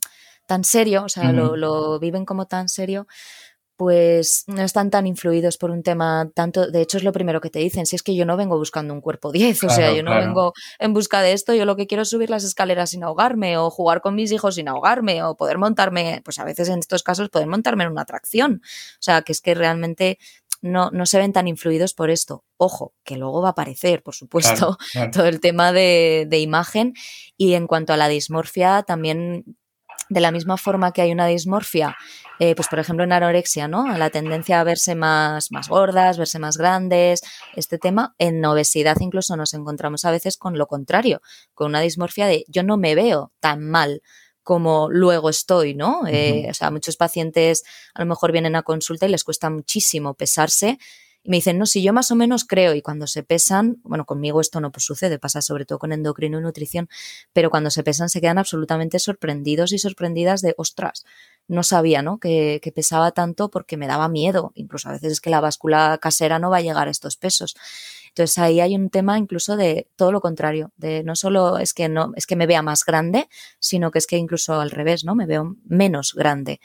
tan serio, o sea, uh -huh. lo, lo viven como tan serio, pues no están tan influidos por un tema tanto, de hecho es lo primero que te dicen, si es que yo no vengo buscando un cuerpo 10, claro, o sea, yo no claro. vengo en busca de esto, yo lo que quiero es subir las escaleras sin ahogarme o jugar con mis hijos sin ahogarme o poder montarme, pues a veces en estos casos poder montarme en una atracción, o sea, que es que realmente no, no se ven tan influidos por esto. Ojo, que luego va a aparecer, por supuesto, claro, todo el tema de, de imagen y en cuanto a la dismorfia también de la misma forma que hay una dismorfia, eh, pues por ejemplo en anorexia, ¿no? La tendencia a verse más, más gordas, verse más grandes, este tema, en obesidad incluso nos encontramos a veces con lo contrario, con una dismorfia de yo no me veo tan mal como luego estoy, ¿no? Uh -huh. eh, o sea, muchos pacientes a lo mejor vienen a consulta y les cuesta muchísimo pesarse y me dicen, no, si yo más o menos creo, y cuando se pesan, bueno, conmigo esto no pues, sucede, pasa sobre todo con endocrino y nutrición, pero cuando se pesan se quedan absolutamente sorprendidos y sorprendidas de, ostras, no sabía, ¿no? Que, que pesaba tanto porque me daba miedo, incluso a veces es que la báscula casera no va a llegar a estos pesos. Entonces ahí hay un tema incluso de todo lo contrario, de no solo es que no, es que me vea más grande, sino que es que incluso al revés, ¿no? Me veo menos grande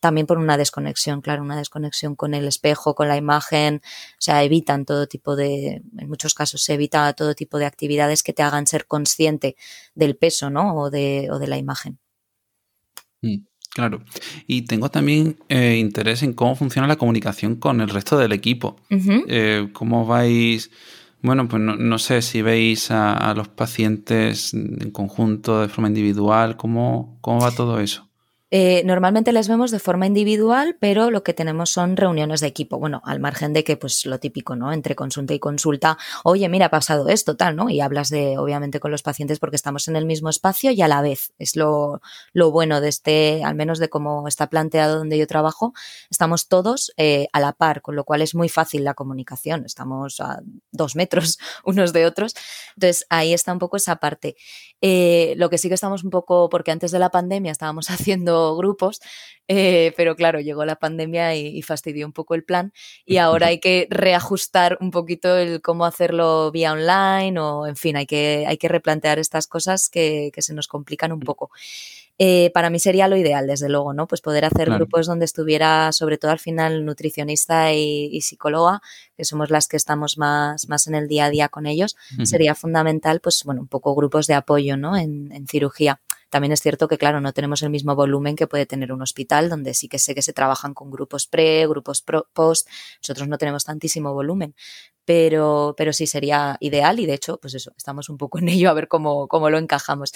también por una desconexión, claro, una desconexión con el espejo, con la imagen, o sea, evitan todo tipo de, en muchos casos se evita todo tipo de actividades que te hagan ser consciente del peso, ¿no? O de, o de la imagen. Mm, claro. Y tengo también eh, interés en cómo funciona la comunicación con el resto del equipo. Uh -huh. eh, ¿Cómo vais? Bueno, pues no, no sé si veis a, a, los pacientes en conjunto, de forma individual, ¿cómo, cómo va todo eso? Eh, normalmente les vemos de forma individual, pero lo que tenemos son reuniones de equipo. Bueno, al margen de que, pues lo típico, ¿no? Entre consulta y consulta, oye, mira, ha pasado esto, tal, ¿no? Y hablas de, obviamente, con los pacientes porque estamos en el mismo espacio y a la vez. Es lo, lo bueno de este, al menos de cómo está planteado donde yo trabajo, estamos todos eh, a la par, con lo cual es muy fácil la comunicación. Estamos a dos metros unos de otros. Entonces, ahí está un poco esa parte. Eh, lo que sí que estamos un poco, porque antes de la pandemia estábamos haciendo grupos, eh, pero claro, llegó la pandemia y, y, fastidió un poco el plan y ahora hay que reajustar un poquito el cómo hacerlo vía online o, en fin, hay que, hay que replantear estas cosas que, que se nos complican un poco. Eh, para mí sería lo ideal, desde luego, ¿no? Pues poder hacer claro. grupos donde estuviera, sobre todo al final, nutricionista y, y, psicóloga, que somos las que estamos más, más en el día a día con ellos, uh -huh. sería fundamental, pues, bueno, un poco grupos de apoyo, ¿no? En, en cirugía. También es cierto que, claro, no tenemos el mismo volumen que puede tener un hospital, donde sí que sé que se trabajan con grupos pre, grupos pro, post. Nosotros no tenemos tantísimo volumen, pero, pero sí sería ideal y de hecho, pues eso, estamos un poco en ello a ver cómo, cómo lo encajamos.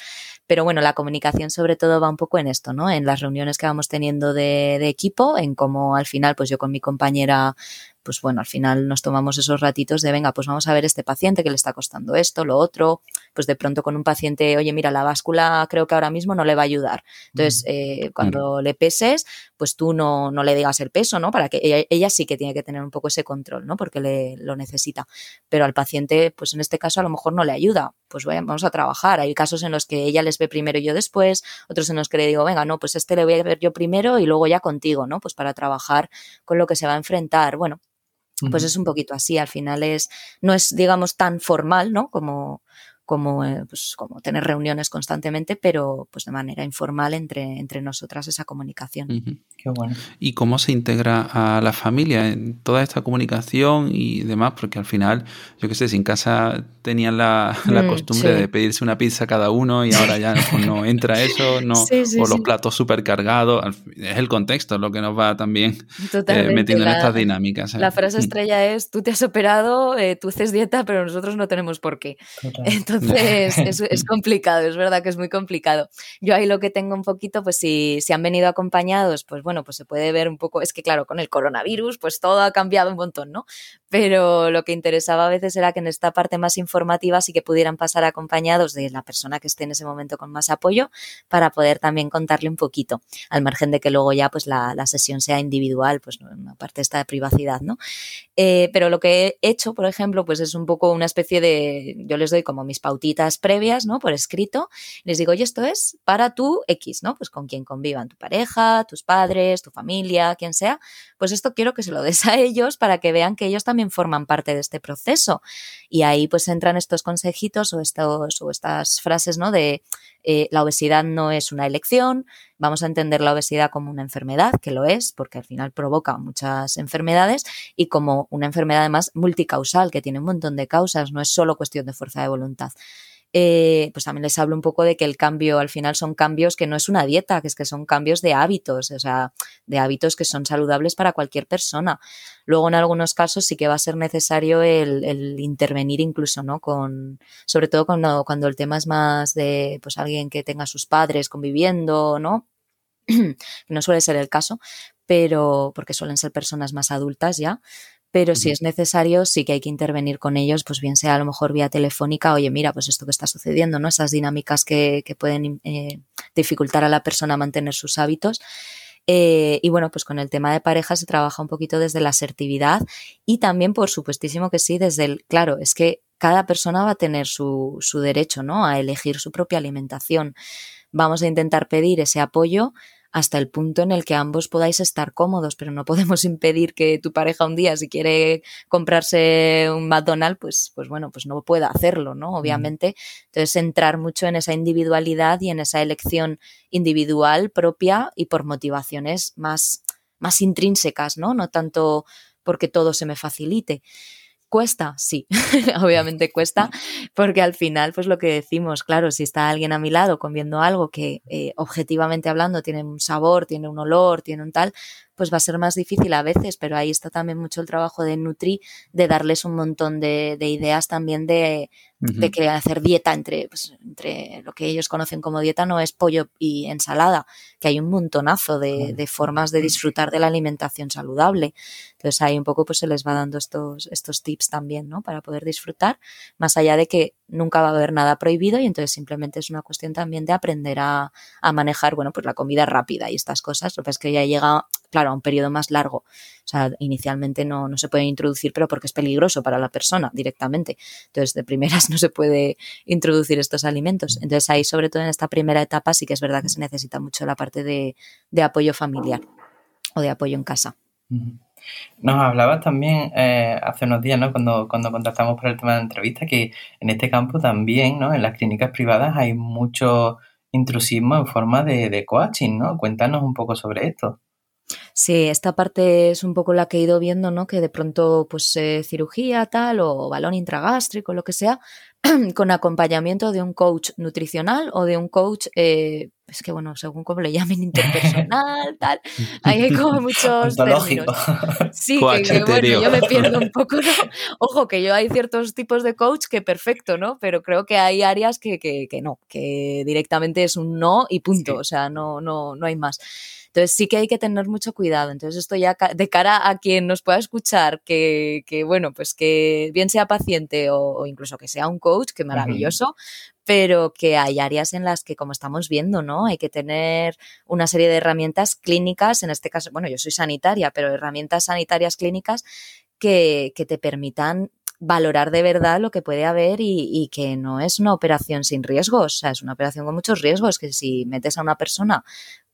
Pero bueno, la comunicación sobre todo va un poco en esto, ¿no? En las reuniones que vamos teniendo de, de equipo, en cómo al final, pues yo con mi compañera pues bueno, al final nos tomamos esos ratitos de, venga, pues vamos a ver este paciente que le está costando esto, lo otro, pues de pronto con un paciente, oye, mira, la báscula creo que ahora mismo no le va a ayudar. Entonces, eh, cuando le peses, pues tú no, no le digas el peso, ¿no? Para que ella, ella, sí que tiene que tener un poco ese control, ¿no? Porque le, lo necesita necesita. Pero al paciente, pues en este caso a lo mejor no le ayuda. Pues vamos a trabajar. Hay casos en los que ella les ve primero y yo después, otros en los que le digo, venga, no, pues este le voy a ver yo primero y luego ya contigo, ¿no? Pues para trabajar con lo que se va a enfrentar. Bueno, pues es un poquito así. Al final es, no es, digamos, tan formal, ¿no? Como, como, eh, pues, como tener reuniones constantemente, pero pues de manera informal entre, entre nosotras esa comunicación. Qué bueno. ¿Y cómo se integra a la familia en toda esta comunicación y demás? Porque al final, yo qué sé, si en casa tenían la, mm, costumbre de pedirse una pizza cada uno y ahora ya pues, no entra eso, no, o los platos súper cargados, es el contexto lo que nos va también eh, metiendo en estas dinámicas. ¿eh? La frase mm. estrella es, tú te has operado, tú haces dieta, pero nosotros no tenemos por qué. Entonces, entonces es, complicado, es verdad que es muy complicado. Yo ahí lo que tengo un poquito, pues si, si han venido acompañados, pues bueno, pues se puede ver un poco, es que claro, con el coronavirus, pues todo ha cambiado un montón, ¿no? Pero lo que interesaba a veces era que en esta parte más informativa sí que pudieran pasar acompañados de la persona que esté en ese momento con más apoyo para poder también contarle un poquito, al margen de que luego ya pues la, la sesión sea individual, pues una parte está de privacidad, ¿no? Eh, pero lo que he hecho, por ejemplo, pues es un poco una especie de, yo les doy como mis pautitas previas, ¿no? Por escrito. Les digo, oye, esto es para tu X, ¿no? Pues con quien convivan, tu pareja, tus padres, tu familia, quien sea. Pues esto quiero que se lo des a ellos para que vean que ellos también forman parte de este proceso. Y ahí pues entran estos consejitos o, estos, o estas frases, ¿no? De eh, la obesidad no es una elección, vamos a entender la obesidad como una enfermedad, que lo es, porque al final provoca muchas enfermedades, y como una enfermedad además multicausal, que tiene un montón de causas, no es solo cuestión de fuerza de voluntad. Eh, pues también les hablo un poco de que el cambio al final son cambios que no es una dieta, que es que son cambios de hábitos, o sea, de hábitos que son saludables para cualquier persona. Luego, en algunos casos, sí que va a ser necesario el, intervenir incluso, ¿no? Con, sobre todo cuando, cuando el tema es más de pues alguien que tenga sus padres conviviendo, ¿no? no suele ser el caso, pero porque suelen ser personas más adultas ya, pero si es necesario, sí que hay que intervenir con ellos, pues bien sea a lo mejor vía telefónica, oye, mira, pues esto que está sucediendo, ¿no? Esas dinámicas que, pueden eh, dificultar a la persona a mantener sus hábitos. Eh, y bueno, pues con el tema de pareja se trabaja un poquito desde la asertividad y también, por supuestísimo que sí, desde el, claro, es que cada persona va a tener su, su derecho, ¿no? A elegir su propia alimentación. Vamos a intentar pedir ese apoyo hasta el punto en el que ambos podáis estar cómodos, pero no podemos impedir que tu pareja un día, si quiere comprarse un McDonald's, pues, pues bueno, pues no pueda hacerlo, ¿no? Obviamente. Entonces, entrar mucho en esa individualidad y en esa elección individual propia y por motivaciones más, más intrínsecas, ¿no? No tanto porque todo se me facilite. ¿Cuesta? Sí, obviamente cuesta, porque al final, pues lo que decimos, claro, si está alguien a mi lado comiendo algo que eh, objetivamente hablando tiene un sabor, tiene un olor, tiene un tal, pues va a ser más difícil a veces, pero ahí está también mucho el trabajo de Nutri, de darles un montón de, ideas también de, de hacer dieta entre, pues, entre lo que ellos conocen como dieta no es pollo y ensalada, que hay un montonazo de, formas de disfrutar de la alimentación saludable. Entonces ahí un poco pues se les va dando estos, estos tips también, ¿no? Para poder disfrutar, más allá de que nunca va a haber nada prohibido y entonces simplemente es una cuestión también de aprender a, a manejar, bueno, pues la comida rápida y estas cosas. Lo que es que ya llega, claro, a un periodo más largo. O sea, inicialmente no, se puede introducir, pero porque es peligroso para la persona directamente. Entonces, de primeras no se puede introducir estos alimentos. Entonces, ahí, sobre todo en esta primera etapa, sí que es verdad que se necesita mucho la parte de, apoyo familiar o de apoyo en casa. Nos hablabas también eh, hace unos días, ¿no? Cuando, cuando contactamos por el tema de la entrevista, que en este campo también, ¿no? En las clínicas privadas hay mucho intrusismo en forma de, de coaching, ¿no? Cuéntanos un poco sobre esto. Sí, esta parte es un poco la que he ido viendo, ¿no? Que de pronto, pues, eh, cirugía, tal, o balón intragástrico, lo que sea, con acompañamiento de un coach nutricional o de un coach, eh, es que bueno, según como le llamen, interpersonal, tal. Ahí hay como muchos términos. Sí, que, bueno, yo me pierdo un poco, ¿no? Ojo, que yo hay ciertos tipos de coach que perfecto, ¿no? Pero creo que hay áreas que, que, que no, que directamente es un no y punto, o sea, no, no, no hay más. Entonces sí que hay que tener mucho cuidado. Entonces esto ya de cara a quien nos pueda escuchar, que, que bueno, pues que bien sea paciente o, incluso que sea un coach, que maravilloso, pero que hay áreas en las que, como estamos viendo, ¿no? Hay que tener una serie de herramientas clínicas, en este caso, bueno, yo soy sanitaria, pero herramientas sanitarias clínicas que, que te permitan valorar de verdad lo que puede haber y, que no es una operación sin riesgos, o sea, es una operación con muchos riesgos, que si metes a una persona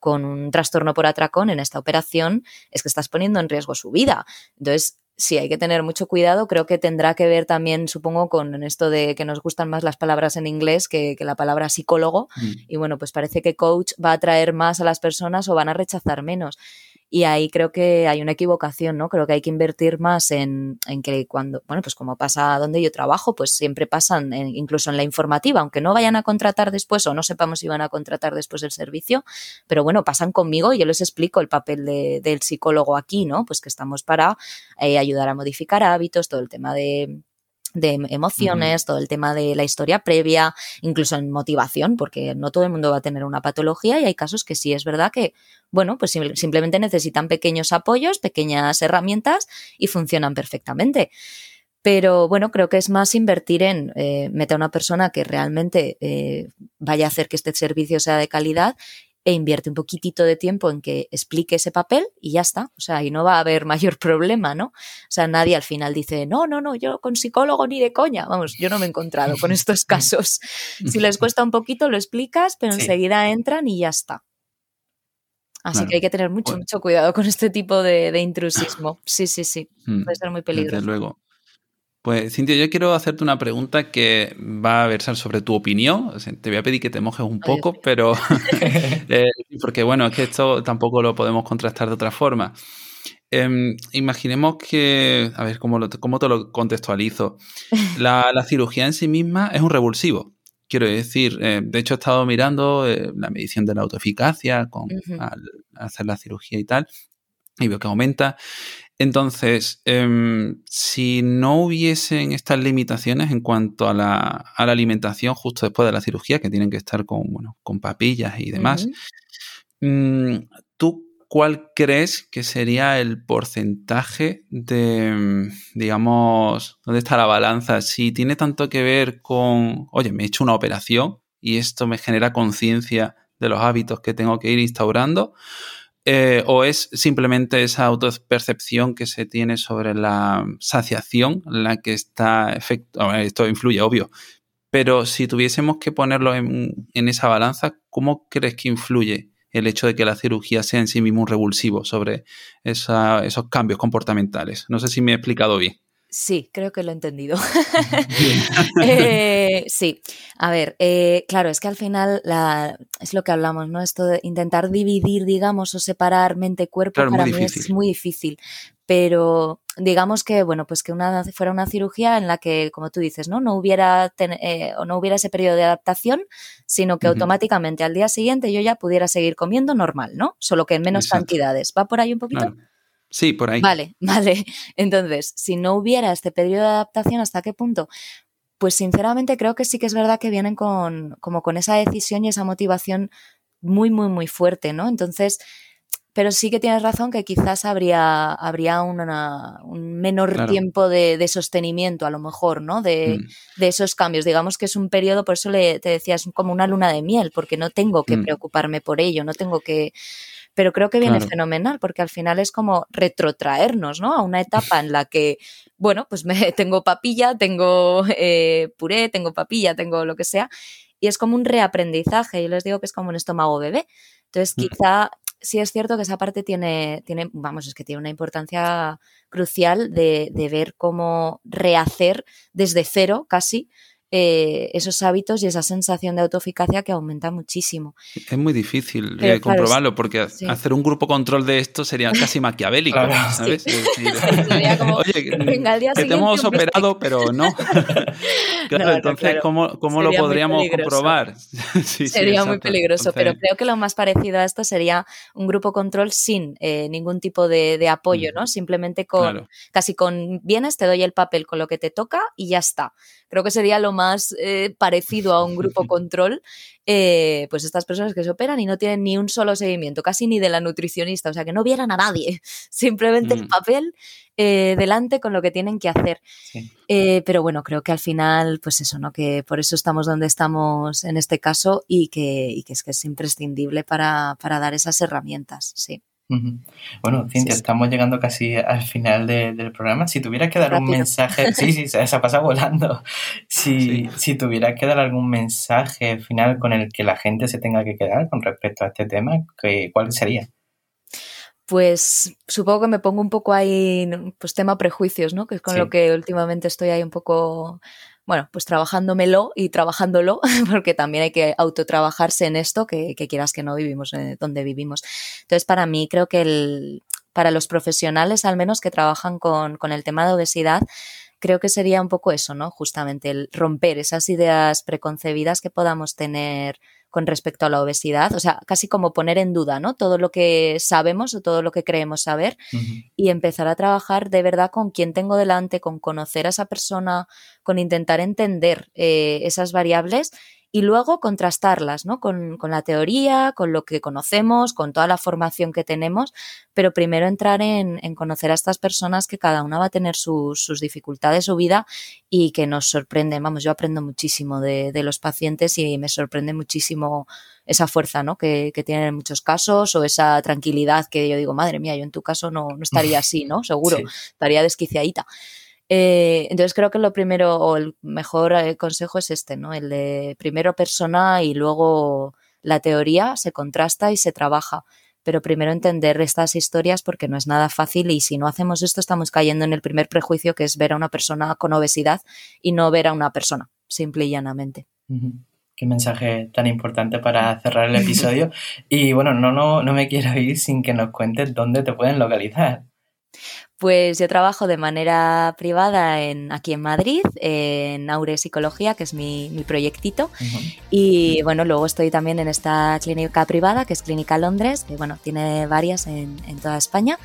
con un trastorno por atracón en esta operación, es que estás poniendo en riesgo su vida. Entonces, sí, hay que tener mucho cuidado. Creo que tendrá que ver también, supongo, con esto de que nos gustan más las palabras en inglés que, la palabra psicólogo. Mm. Y bueno, pues parece que coach va a atraer más a las personas o van a rechazar menos. Y ahí creo que hay una equivocación, ¿no? Creo que hay que invertir más en, en que cuando, bueno, pues como pasa donde yo trabajo, pues siempre pasan, incluso en la informativa, aunque no vayan a contratar después o no sepamos si van a contratar después el servicio, pero bueno, pasan conmigo y yo les explico el papel del psicólogo aquí, ¿no? Pues que estamos para eh, ayudar a modificar hábitos, todo el tema de de emociones, todo el tema de la historia previa, incluso en motivación, porque no todo el mundo va a tener una patología y hay casos que sí es verdad que, bueno, pues simplemente necesitan pequeños apoyos, pequeñas herramientas y funcionan perfectamente. Pero bueno, creo que es más invertir en eh, meter a una persona que realmente eh, vaya a hacer que este servicio sea de calidad e invierte un poquitito de tiempo en que explique ese papel y ya está. O sea, y no va a haber mayor problema, ¿no? O sea, nadie al final dice, no, no, no, yo con psicólogo ni de coña. Vamos, yo no me he encontrado con estos casos. Si les cuesta un poquito, lo explicas, pero enseguida entran y ya está. Así que hay que tener mucho, mucho cuidado con este tipo de, intrusismo. Sí, sí, sí. Mm, Puede ser muy peligroso. Desde luego. Pues Cintia, yo quiero hacerte una pregunta que va a versar sobre tu opinión. te voy a pedir que te mojes un poco, pero eh, porque bueno, es que esto tampoco lo podemos contrastar de otra forma. Em, imaginemos que, a ver, ¿cómo, cómo te lo contextualizo? La, cirugía en sí misma es un revulsivo. Quiero decir, eh, de hecho he estado mirando eh, la medición de la autoeficacia con, al hacer la cirugía y tal, y veo que aumenta. Entonces, em, si no hubiesen estas limitaciones en cuanto a la, alimentación justo después de la cirugía, que tienen que estar con, bueno, con papillas y demás, mm, ¿tú cuál crees que sería el porcentaje de, digamos, dónde está la balanza? Si tiene tanto que ver con, oye, me he hecho una operación y esto me genera conciencia de los hábitos que tengo que ir instaurando, eh, ¿O es simplemente esa autopercepción que se tiene sobre la saciación la que está efecto? Esto influye, obvio. Pero si tuviésemos que ponerlo en, esa balanza, ¿cómo crees que influye el hecho de que la cirugía sea en sí mismo un revulsivo sobre esos cambios comportamentales? No sé si me he explicado bien. Sí, creo que lo he entendido. Eh, sí, a ver, eh, claro, es que al final la, es lo que hablamos, ¿no? Esto de intentar dividir, digamos, o separar mente-cuerpo para mí es muy difícil. Pero digamos que, bueno, pues que una, fuera una cirugía en la que, como tú dices, ¿no? No hubiera, eh, o no hubiera ese periodo de adaptación, sino que automáticamente al día siguiente yo ya pudiera seguir comiendo normal, ¿no? Solo que en menos cantidades. ¿Va por ahí un poquito? Sí, por ahí. Vale, vale. Entonces, si no hubiera este periodo de adaptación, ¿hasta qué punto? Pues sinceramente creo que sí que es verdad que vienen con, como con esa decisión y esa motivación muy, muy, muy fuerte, ¿no? Entonces, pero sí que tienes razón que quizás habría, habría un menor tiempo de, sostenimiento, a lo mejor, ¿no? De, mm. de, esos cambios. Digamos que es un periodo, por eso le, te decía, es como una luna de miel, porque no tengo que mm. preocuparme por ello, no tengo que, pero creo que viene fenomenal porque al final es como retrotraernos, ¿no? A una etapa en la que, bueno, pues me, tengo papilla, tengo eh, puré, tengo papilla, tengo lo que sea, y es como un reaprendizaje. Yo les digo que es como un estómago bebé. Entonces, quizá sí es cierto que esa parte tiene, tiene, vamos, es que tiene una importancia crucial de, de ver cómo rehacer desde cero casi eh, esos hábitos y esa sensación de autoeficacia que aumenta muchísimo. Es muy difícil eh, comprobarlo porque hacer un grupo control de esto sería casi maquiavélico, ¿sabes? Oye, que te hemos operado, pero no. claro, entonces, ¿cómo, lo podríamos comprobar? sería muy peligroso, pero creo que lo más parecido a esto sería un grupo control sin eh, ningún tipo de, apoyo, ¿no? Simplemente con, casi con vienes, te doy el papel con lo que te toca y ya está. Creo que sería lo más eh, parecido a un grupo control, eh, pues estas personas que se operan y no tienen ni un solo seguimiento, casi ni de la nutricionista, o sea, que no vieran a nadie, simplemente el mm. papel eh, delante con lo que tienen que hacer. pero bueno, creo que al final, pues eso, ¿no? Que por eso estamos donde estamos en este caso y que, y que es que es imprescindible para, para dar esas herramientas, sí. Bueno, Cintia, estamos llegando casi al final del programa. Si tuvieras que dar un mensaje, sí, sí, se, ha pasado volando. Si, si tuvieras que dar algún mensaje final con el que la gente se tenga que quedar con respecto a este tema, ¿cuál sería? Pues supongo que me pongo un poco ahí, pues tema prejuicios, ¿no? Que es con lo que últimamente estoy ahí un poco bueno, pues trabajándomelo y trabajándolo, porque también hay que autotrabajarse en esto, que, quieras que no vivimos eh, donde vivimos. Entonces, para mí, creo que el, para los profesionales, al menos que trabajan con, con el tema de obesidad, creo que sería un poco eso, ¿no? Justamente el romper esas ideas preconcebidas que podamos tener con respecto a la obesidad, o sea, casi como poner en duda, ¿no? Todo lo que sabemos o todo lo que creemos saber y empezar a trabajar de verdad con quien tengo delante, con conocer a esa persona, con intentar entender eh, esas variables y luego contrastarlas ¿no? con, la teoría, con lo que conocemos, con toda la formación que tenemos, pero primero entrar en, conocer a estas personas que cada una va a tener sus, dificultades, su vida y que nos sorprenden. Vamos, yo aprendo muchísimo de, los pacientes y me sorprende muchísimo esa fuerza ¿no? que, tienen en muchos casos o esa tranquilidad que yo digo, madre mía, yo en tu caso no, estaría así, ¿no? Seguro, estaría desquiciadita. Eh, entonces creo que lo primero o el mejor eh, consejo es este, ¿no? El de primero persona y luego la teoría se contrasta y se trabaja. Pero primero entender estas historias porque no es nada fácil y si no hacemos esto estamos cayendo en el primer prejuicio que es ver a una persona con obesidad y no ver a una persona, simple y llanamente. Qué mensaje tan importante para cerrar el episodio. y bueno, no, no, no me quiero ir sin que nos cuentes dónde te pueden localizar. Pues yo trabajo de manera privada en, aquí en Madrid, en Aure Psicología, que es mi, mi proyectito. Y bueno, luego estoy también en esta clínica privada, que es Clínica Londres, que bueno, tiene varias en, en toda España.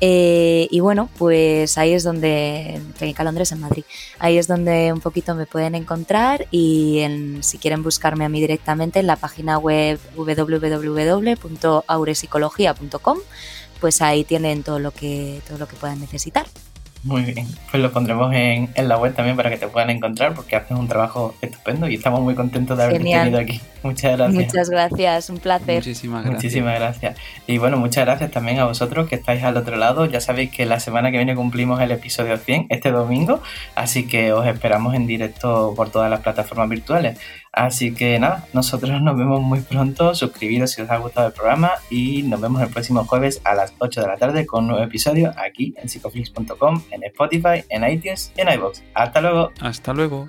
Eh, y bueno, pues ahí es donde, Clínica Londres en Madrid, ahí es donde un poquito me pueden encontrar y si quieren buscarme a mí directamente en la página web www.aurepsicología.com pues ahí tienen todo lo que, todo lo que puedan necesitar. Muy bien, pues lo pondremos en, en, la web también para que te puedan encontrar porque haces un trabajo estupendo y estamos muy contentos de haberte tenido aquí. Muchas gracias. Muchas gracias, un placer. Muchísimas gracias. Muchísimas gracias. Y bueno, muchas gracias también a vosotros que estáis al otro lado. Ya sabéis que la semana que viene cumplimos el episodio 100, este domingo, así que os esperamos en directo por todas las plataformas virtuales. Así que nada, nosotros nos vemos muy pronto. Suscribiros si os ha gustado el programa y nos vemos el próximo jueves a las 8 de la tarde con un nuevo episodio aquí en psicoflix.com, en Spotify, en iTunes y en iBox. Hasta luego. Hasta luego.